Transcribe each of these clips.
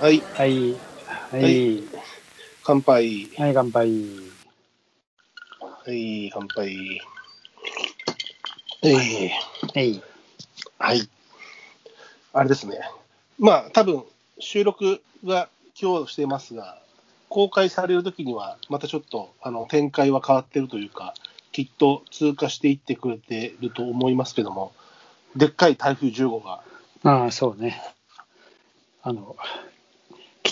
はい。はい、はい。乾杯。はい、乾杯。はい、乾杯。えー、はい。はい。あれですね。まあ、多分収録は今日してますが、公開されるときには、またちょっとあの展開は変わってるというか、きっと通過していってくれてると思いますけども、でっかい台風10号が、ああ、そうね。あの、来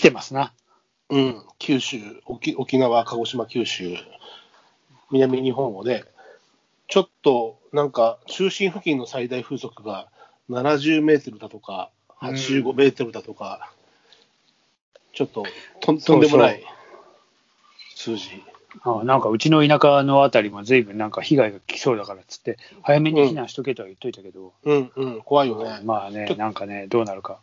てますな。うん、九州沖、沖縄、鹿児島、九州、南日本をね、ちょっとなんか中心付近の最大風速が70メートルだとか、85メートルだとか、ちょっととんとんでもない数字。ああなんかうちの田舎のあたりも随分なんか被害が来そうだからっつって、早めに避難しとけとは言っといたけど、うんうん、怖いよね。まあね、なんかね、どうなるか。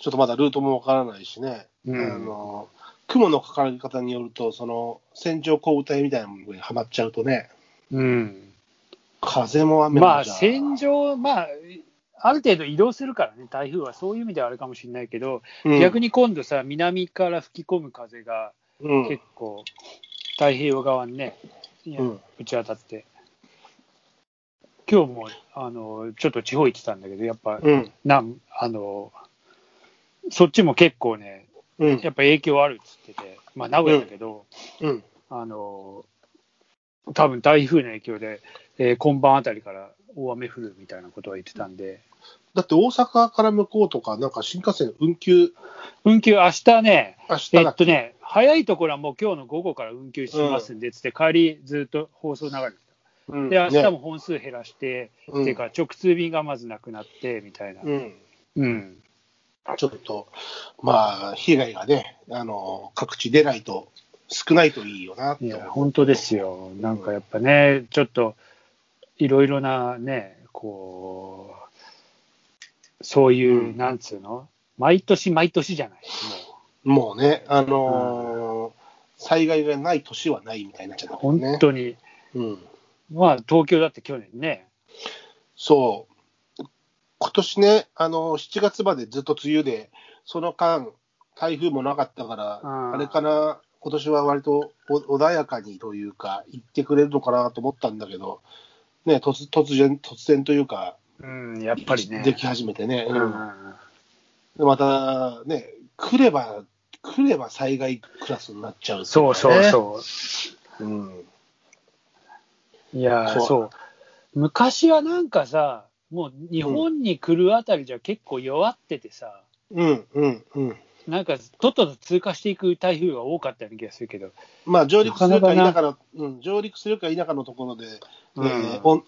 ちょっとまだルートもわからないしね、うん。あの雲のかかり方によると、その線状降雨帯みたいなものにはまっちゃうとね、うん。風も雨もまあ、じゃ戦場、まあ、ある程度移動するからね、台風はそういう意味ではあるかもしれないけど、うん。逆に今度さ、南から吹き込む風がうん。結構、太平洋側にね、うん。打ち当たって、今日もあのちょっと地方行ってたんだけど、やっぱ、うん。なんあのそっちも結構ね、うん。やっぱ影響あるっつってて、まあ、名古屋だけど、うん。あの多分台風の影響で、えー今晩あたりから大雨降るみたいなことは言ってたんで、だって大阪から向こうとか、なんか新幹線運休、運休、明日ね、え明日だっとね、早いところはもう今日の午後から運休しますんで、つって、帰りずっと放送流れてた。うん。で、明日ね。も本数減らして、うん。っていうか、直通便がまずなくなって、みたいな。うん、うん。ちょっと、まあ、被害がね、あの各地出ないと、少ないといいよなっていや、本当ですよ。なんかやっぱね、ちょっと、いろいろなね、こう、そういう、うんなんつうの？毎年毎年じゃない。もうね、あのー災害がない年はないみたいになっちゃったね。本当に。うん、まあ、東京だって去年ね。そう、今年ね、あの7月までずっと梅雨で、その間、台風もなかったから、うんあれかな、今年は割とお穏やかにというか、行ってくれるのかなと思ったんだけど、ね、突突然、突然というか、うん、やっぱりね。でき始めてね、ううん。んでまたね、来れば、来れば災害クラスになっちゃうっていそうそううそう。うん。いやそう。昔はなんかさ、もう日本に来るあたりじゃ結構弱っててさ、うんうんうん。なんかとっとと通過していく台風が多かったような気がするけど、まあ上陸するか否かの、うん、上陸するか否かのところで、うん。えー温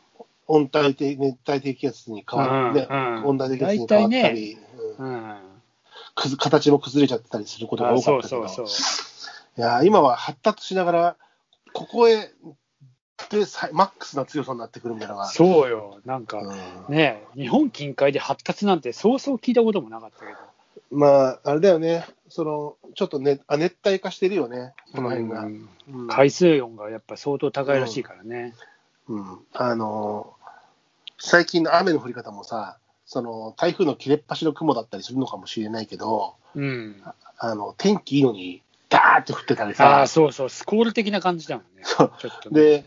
温帯低熱帯低気圧に変わって、うんうん。温帯低気圧に変わったり、うん。うん。形も崩れちゃったりすることがあ多かったけど、そうそうそう。いやー今は発達しながら、ここへでさマックスな強さになってくるみたいなのが、そうよ。なんか、うんね日本近海で発達なんてそうそう聞いたこともなかったけど。まあ、あれだよね、そのちょっとねあ熱帯化してるよね、この辺が。うんうん海水温がやっぱ相当高いらしいからね。うん、あの最近の雨の降り方もさ、その台風の切れっ端の雲だったりするのかもしれないけど、うん。あの天気いいのに、ダーって降ってたりあさあ、、そうそう、スコール的な感じだもんね。そうちょっとね、で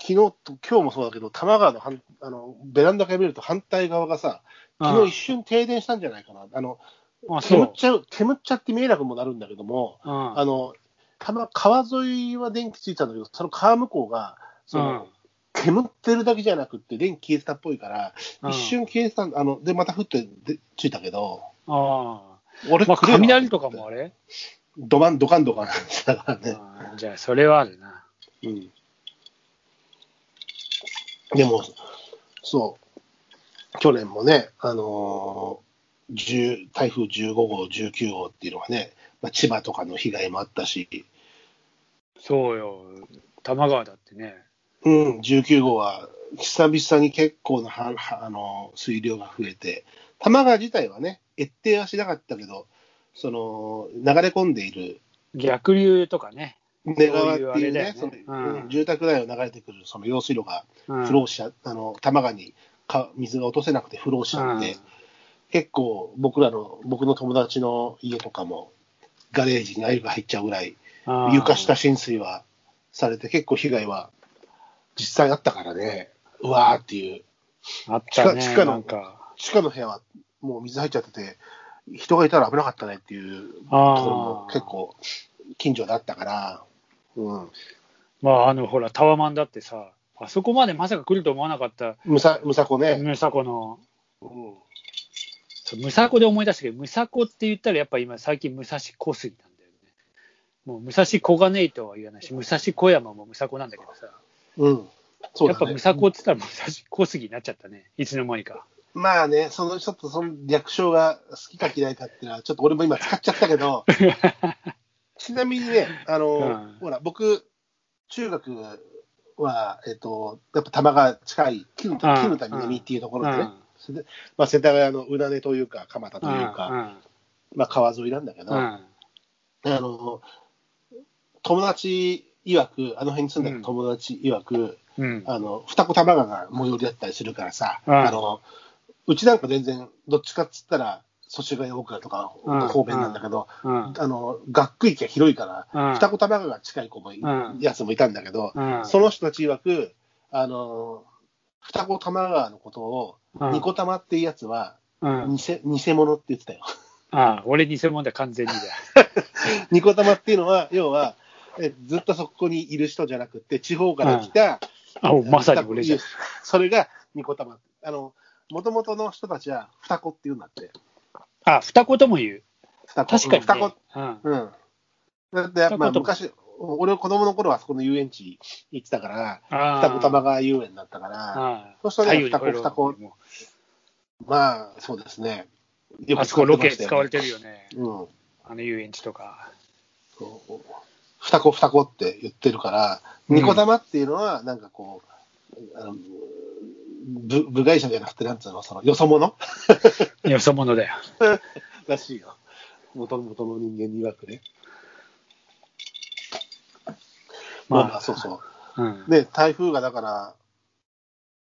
昨日と今日もそうだけど、多摩川の反あのベランダから見ると反対側がさ、昨日一瞬停電したんじゃないかな、あの煙っ。ちゃう煙っちゃって見えなくもなるんだけども、うんあの多摩川沿いは電気ついたんだけど、その川向こうが、その煙ってるだけじゃなくって、電気消えてたっぽいから、うん一瞬消えてたんあので、また降ってでついたけど、あ俺、あ。まあ、雷とかもあれ？ドカンドカンドカンだからね。じゃあ、それはあるな。うん。でも、そう、去年もね、あのー10台風15号、19号っていうのがね、まあ、千葉とかの被害もあったし、そうよ。多摩川だってね。うん、19号は久々に結構なははあの水量が増えて、多摩川自体はね、越定はしなかったけど、その流れ込んでいる逆流とかね。根川っていうね、その住宅街を流れてくるその用水路がうん。フローしちゃ、あの多摩川にか水が落とせなくてフローしちゃって、結構僕らの、僕の友達の家とかも、ガレージにアユが入っちゃうぐらい、床下浸水はされて、結構被害は実際あったからね、うわーっていう。あったね、地下地下の。地下の部屋はもう水入っちゃってて、人がいたら危なかったねっていうところもあ結構近所だったから、うん。まあ、あの、ほら、タワマンだってさ、あそこまでまさか来ると思わなかった、むさ、むさこね。ムサコの、うん。そうムサコで思い出したけど、ムサコって言ったらやっぱ今最近武蔵小杉なんだよね。もう武蔵小金井とは言わないし、武蔵小山もムサコなんだけどさ、うん。そうだね。やっぱムサコって言ったら武蔵小杉になっちゃったね。いつの間にか。まあね、そのちょっとその略称が好きか嫌いかっていうのは、ちょっと俺も今使っちゃったけど、ちなみにね、あの、うんほら、僕、中学は、えっと、やっぱ玉が近い、絹うん。田絹田南っていうところでね、それでまあ、世田谷のうなねというか、蒲田というか、まあ、川沿いなんだけど、うん。あの、友達曰く、あの辺に住んでる友達曰く、うん。あの、二子玉川が最寄りだったりするからさ、うん。あの、うちなんか全然、どっちかっつったら、祖師ヶ谷大倉とかうん方面なんだけど、うん。あの、学区域が広いから、うん二子玉川が近い子もい、うんやつもいたんだけど、うんその人たち曰く、あの、二子玉川のことを、うんニコ玉っていうやつは、うん。偽偽物って言ってたよ。ああ、俺偽物だ、完全にだ。ニコ玉っていうのは、要は、えずっとそこにいる人じゃなくて、地方から来た、あ、まさに俺じゃん。それがニコ玉。あの、もともとの人たちは二子って言うんだって。あ、二言とも言う。二子。確かに、二ね子。。うん。うん。だってやっぱ、昔、俺子供の頃はそこの遊園地行ってたから、あ二子玉川遊園だったから、あそうしたら二子二子もまあ、そうですね。ようあそこロケ使われてるよね。うん。あの遊園地とか。そう二子二子って言ってるから、うんニコ玉っていうのは、なんかこう、あの部部外者じゃなくて、なんつうの、その、よそ者？よそ者だよ。らしいよ。元々の人間に曰くね。まあまあ、そうそう。うん。で、台風がだから、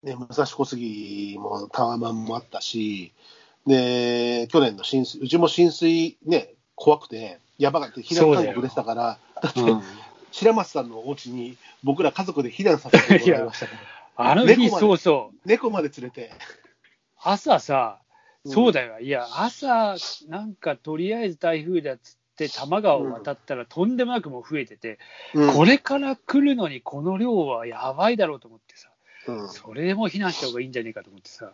ね、武蔵小杉もタワマンもあったし、で、去年の浸水、うちも浸水ね、怖くて、やばかった、避難勧告出てたから、だって、うん白松さんのお家に僕ら家族で避難させてもらいましたから、あの日、そうそう。猫まで連れて、朝さ、うんそうだよ。いや、朝、なんかとりあえず台風だっつって、多摩川を渡ったらとんでもなくもう増えてて、うんこれから来るのにこの量はやばいだろうと思ってさ、うんそれでもう避難した方がいいんじゃねえかと思ってさ、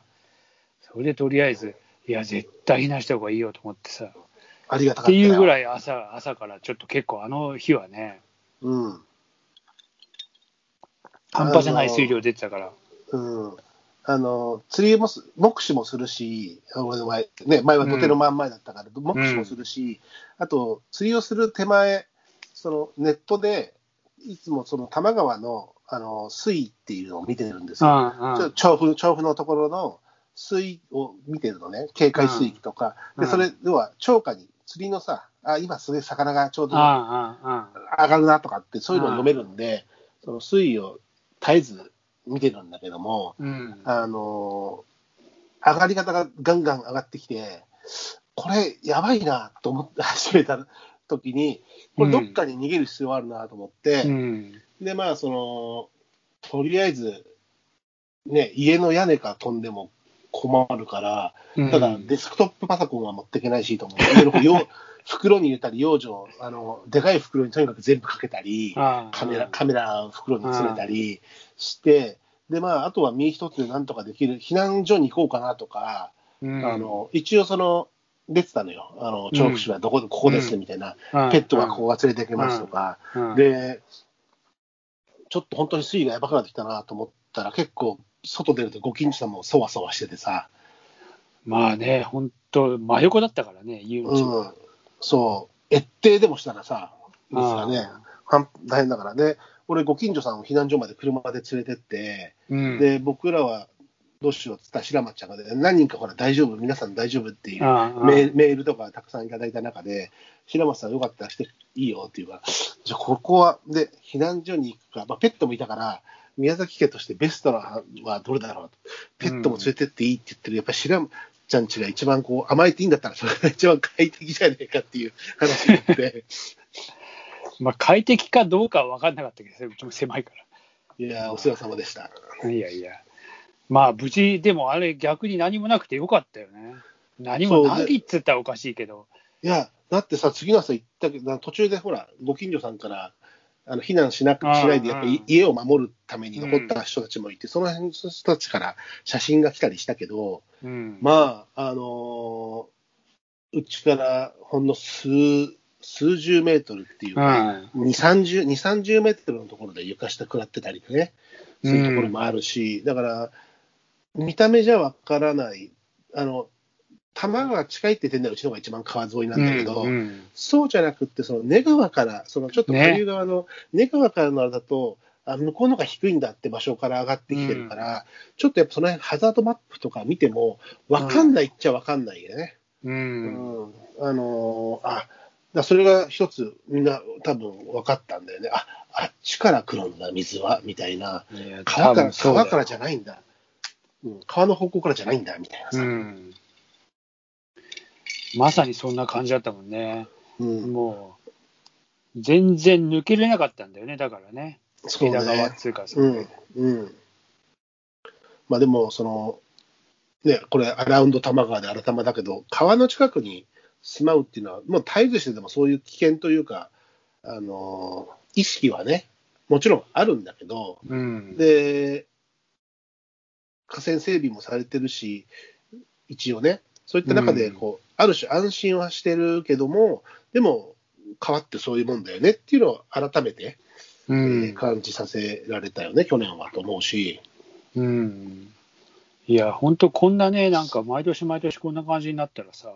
それでとりあえず、いや、絶対避難した方がいいよと思ってさ、ありがたかったっていうぐい。らい朝、朝からちょっと結構あの日はね、うん。半端じゃない水量出てたから。うん。あの、釣りもす、目視もするし、俺の前、ね、前は土手の真ん前だったから、目視もするし、あと、釣りをする手前、その、ネットで、いつもその多摩川の、あの、水位っていうのを見てるんですよ。うんうんちょ調布、調布のところの水位を見てるのね、警戒水域とか。うんで、それ、要は、超過に、釣りのさ、あ、今すげえ魚がちょうど上がるなとかって、そういうのを読めるんで、その水位を絶えず見てるんだけども、うんあの上がり方がガンガン上がってきて、これ、やばいなと思って始めた時に、これ、どっかに逃げる必要あるなと思って、うんで、まあ、その、とりあえず、ね、家の屋根から飛んでも困るから、ただ、デスクトップパソコンは持っていけないしと思って、袋に入れたり、養生、あの、でかい袋にとにかく全部かけたり、カメラ、カメラを袋に詰めたりして、で、まあ、あとは身一つでなんとかできる、避難所に行こうかなとか、うん。あの、一応その、出てたのよ。あの、調布市はどこ、ここですみたいな、うん。ペットはここが連れて行けますとか、うん。で、ちょっと本当に水位がやばくなってきたなと思ったら、結構、外出るとご近所さんもそわそわしててさ、まあね、本当真横だったからね、遊園地うはん、そう、越定でもしたらさ、ですがね。大変だからね、俺、ご近所さんを避難所まで車で連れてって、うん。で、僕らはどうしようって言ったら、白松ちゃんがね、何人かほら、大丈夫、皆さん大丈夫っていうメールとかたくさんいただいた中で、白松さんよかったらしていいよっていうから、じゃあここは、で、避難所に行くか、まあ、ペットもいたから、宮崎家としてベストなのはどれだろうと、ペットも連れてっていいって言ってる、やっぱり白ちゃんちが一番こう甘えていいんだったら、それが一番快適じゃねえかっていう話になって、まあ、快適かどうかは分かんなかったけど、うちも狭いかいやー、お世話様でした。ら。いやいや。まあ、無事、でもあれ、逆に何もなくてよかったよね。何もないっつったらおかしいけど。いや、だってさ、次の朝行ったけど、途中でほら、ご近所さんから、あの避難しなくしないで、やっぱ家を守るために残った人たちもいて、その辺の人たちから写真が来たりしたけど、うん。まあ、あのーうちからほんの数、数十メートルっていううか、ん。2、30、2、30メートルのところで床下食らってたりね、そういうところもあるし、だから、見た目じゃわからない、あの、玉が近いって点ではうちの方が一番川沿いなんだけど、うんそうじゃなくって、その根川から、そのちょっとね下流側の根川からのあれだと、あ向こうの方が低いんだって場所から上がってきてるから、ちょっとやっぱその辺、ハザードマップとか見ても、分かんないっちゃ分かんないよね。う。うんんあのーあだそれが一つ、みんな多分分かったんだよね。ああっちから来るんだ、水は、みたいな。いや川から川からじゃないんだ、うん。川の方向からじゃないんだ、みたいなさ。うん。まさにそんな感じだったもんね。うんもう、全然抜けれなかったんだよね、だからね。そう枝川っね。つうか、そうん。うん。まあでも、その、ね、これ、アラウンド多摩川で新玉だけど、川の近くに住まうっていうのは、もう絶えずしてでもそういう危険というか、あのー意識はね、もちろんあるんだけど、うん。で、河川整備もされてるし、一応ね、そういった中でうんこう、ある種安心はしてるけども、でも、川ってそういうもんだよねっていうのを改めて、うえーん。感じさせられたよね、去年はと思うし。うん。いや、本当こんなね、なんか毎年毎年こんな感じになったらさ、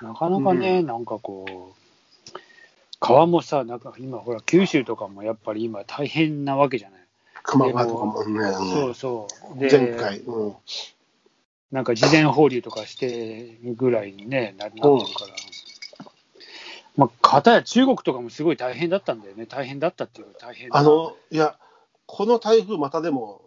なかなかね、なんかこう、川もさ、なんか今、ほら、九州とかもやっぱり今大変なわけじゃない。熊川とかもね、そうそう。で前回、うん、なんか事前放流とかしてるぐらいにね、ななってるから。まあ、かたや中国とかもすごい大変だったんだよね。大変だったっていうか大変だあの、いや、この台風またでも、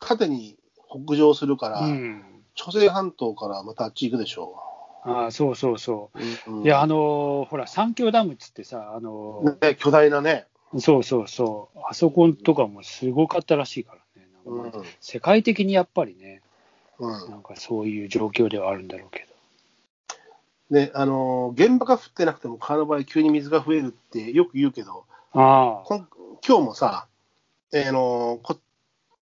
縦に北上するから、うん。朝鮮半島からまたあっち行くでしょああ、そうそうそう。う。うんいや、あのーほら、三峡ダムっつってさ、あのーね、巨大なね、そうそうそう、あそことかもすごかったらしいからね。うん世界的にやっぱりね、うん。なんかそういう状況ではあるんだろうけね、あのー現場が降ってなくても川の場合、急に水が増えるってよく言うけど、ど。ああ、こん今日もさ、えーのーこっ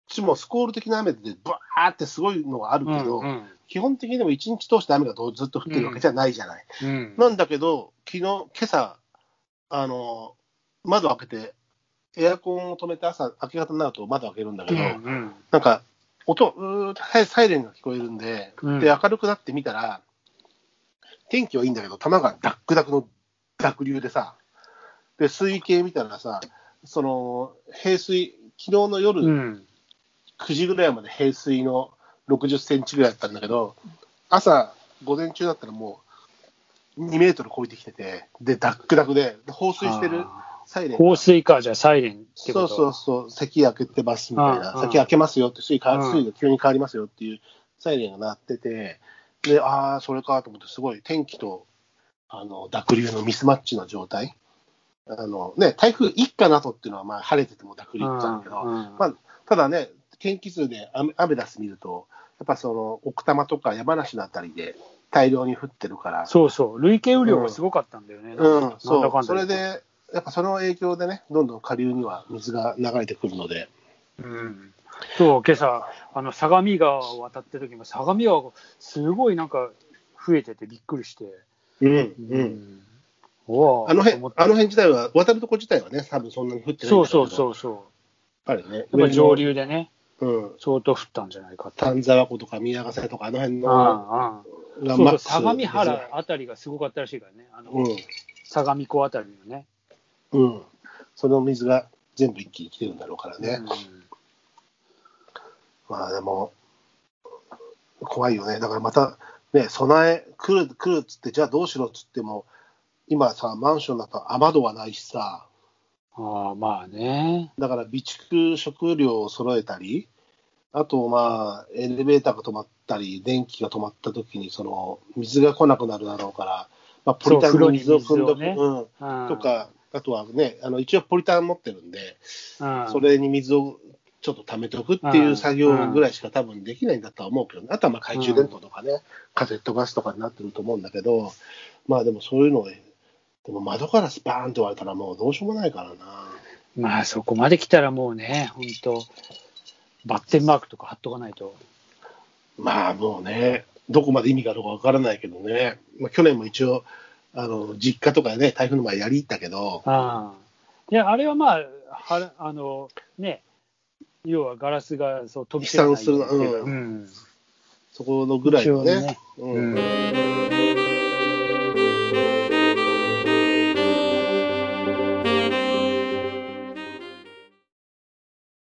ちもスコール的な雨で、バーってすごいのがあるけど、うん基本的にでも一日通して雨がどうずっと降ってるわけじゃないじゃない。うん。うんなんだけど、昨日、今朝、あのー窓開けて、エアコンを止めて朝、明け方になると窓開けるんだけど、うん。なんか、音、サイレンが聞こえるんで、うん。で、明るくなってみたら、天気はいいんだけど、玉がダックダクの濁流でさ、で、水位計見たらさ、その、平水、昨日の夜うん。9時ぐらいまで平水の60センチぐらいだったんだけど、朝、午前中だったらもう2メートル超えてきてて、で、ダックダクで、で放水してるあサイレン放水か、じゃあサイレンってこと？そうそうそう、咳開けてますみたいな、うん。咳開けますよって、水水位が急に変わりますよっていうサイレンが鳴ってて、で、ああ、それかと思って、すごい天気とあの濁流のミスマッチの状態。あのね、台風一過の後っていうのは、まあ、晴れてても濁流ってあるけど、うんうんまあ、ただね、天気図でアメダス見ると、やっぱその奥多摩とか山梨のあたりで大量に降ってるから、そうそう、累計雨量がすごかったんだよね。うん、なんだそう、それで、やっぱその影響でね、どんどん下流には水が流れてくるので、うん、そう、今朝、あの相模川を渡ってる時も、相模川がすごいなんか増えててびっくりして、うん、ううん。あの辺、あの辺自体は、渡るとこ自体はね、多分そんなに降ってないんだけどそうそうそうそう、あるね。やっぱり上流でね、うん。相当降ったんじゃないかと。丹沢湖とか宮ヶ瀬とか、あの辺の、ああそうそうがマックス相模原あたりがすごかったらしいからね、あのうん。相模湖あたりのね。うん。その水が全部一気に来てるんだろうからね。まあでも、怖いよね。だからまた、ね、備え、来る、来るっつって、じゃあどうしろっつっても、今さ、マンションだと雨戸はないしさ、ああまあね。だから備蓄食料を揃えたり、あとまあ、エレベーターが止まっったり、電気が止まった時に、その、水が来なくなるだろうから、まあ、ポリタンに水を汲んどく、そう風呂に水うん、うんとか、あとはね、あの、一応ポリタン持ってるんで、うんそれに水をちょっと溜めておくっていう作業ぐらいしか多分できないんだとは思うけど、ね、あとはまあ懐中電灯とかね、カセットガスとかになってると思うんだけど、まあでもそういうのを、でも窓ガラスバーンって言われたらもうどうしようもないからな。まあそこまで来たらもうね、本当バッテンマークとか貼っとかないと。まあもうね、どこまで意味があるかわからないけどね、まあ、去年も一応、あの実家とかでね、台風の前やり行ったけど、ああ。いや、あれはまあ、はあのね、要はガラスがそう飛び散らないうん。うん。そこのぐらいのね。うん